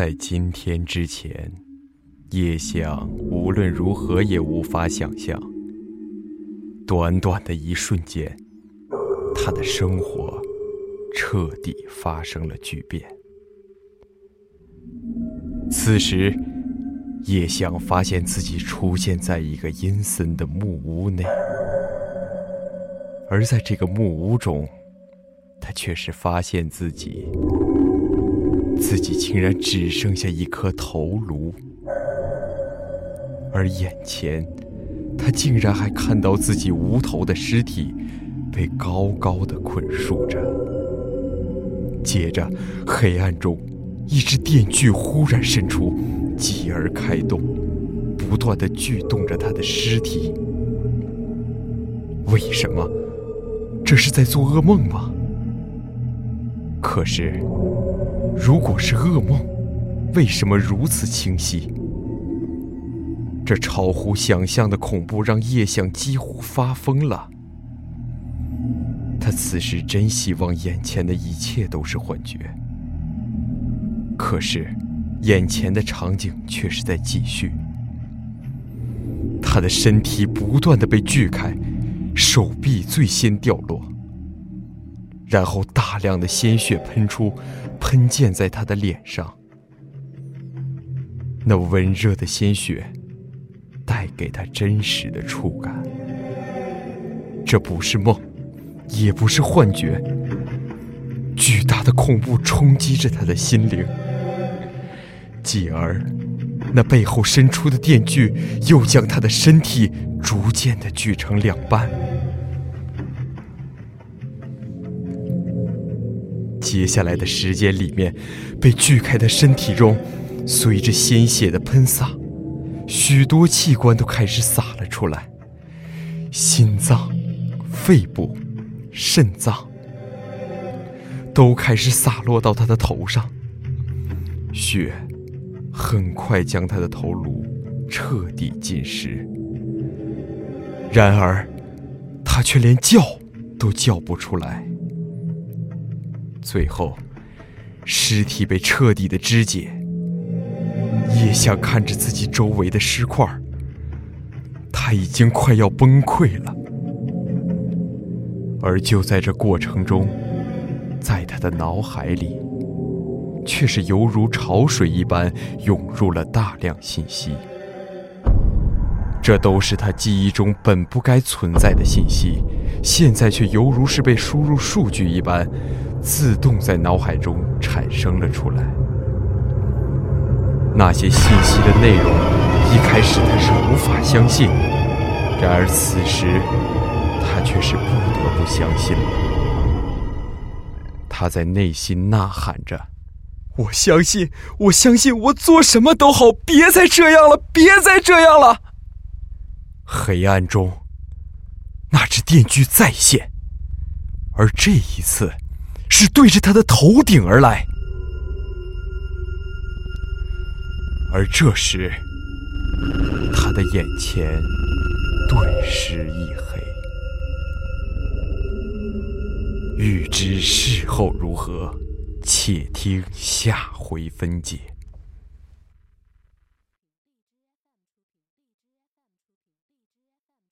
在今天之前，叶想无论如何也无法想象，短短的一瞬间，他的生活彻底发生了巨变。此时，叶想发现自己出现在一个阴森的木屋内，而在这个木屋中，他却是发现自己。自己竟然只剩下一颗头颅，而眼前，他竟然还看到自己无头的尸体被高高的捆束着。接着，黑暗中，一只电锯忽然伸出，继而开动，不断的锯动着他的尸体。为什么？这是在做噩梦吗？可是。如果是噩梦，为什么如此清晰？这超乎想象的恐怖让叶想几乎发疯了。他此时真希望眼前的一切都是幻觉，可是，眼前的场景却是在继续。他的身体不断的被锯开，手臂最先掉落。然后大量的鲜血喷出，喷溅在他的脸上。那温热的鲜血带给他真实的触感。这不是梦，也不是幻觉。巨大的恐怖冲击着他的心灵。继而，那背后伸出的电锯又将他的身体逐渐的锯成两半。接下来的时间里面，被锯开的身体中，随着鲜血的喷洒，许多器官都开始洒了出来。心脏、肺部、肾脏都开始洒落到他的头上，血很快将他的头颅彻底浸湿。然而，他却连叫都叫不出来。最后，尸体被彻底的肢解。叶想看着自己周围的尸块，他已经快要崩溃了。而就在这过程中，在他的脑海里，却是犹如潮水一般涌入了大量信息。这都是他记忆中本不该存在的信息，现在却犹如是被输入数据一般。自动在脑海中产生了出来。那些信息的内容，一开始他是无法相信，然而此时，他却是不得不相信了。他在内心呐喊着：“我相信，我相信，我做什么都好，别再这样了，别再这样了。”黑暗中，那只电锯再现，而这一次。是对着他的头顶而来，而这时，他的眼前顿时一黑。欲知事后如何，且听下回分解。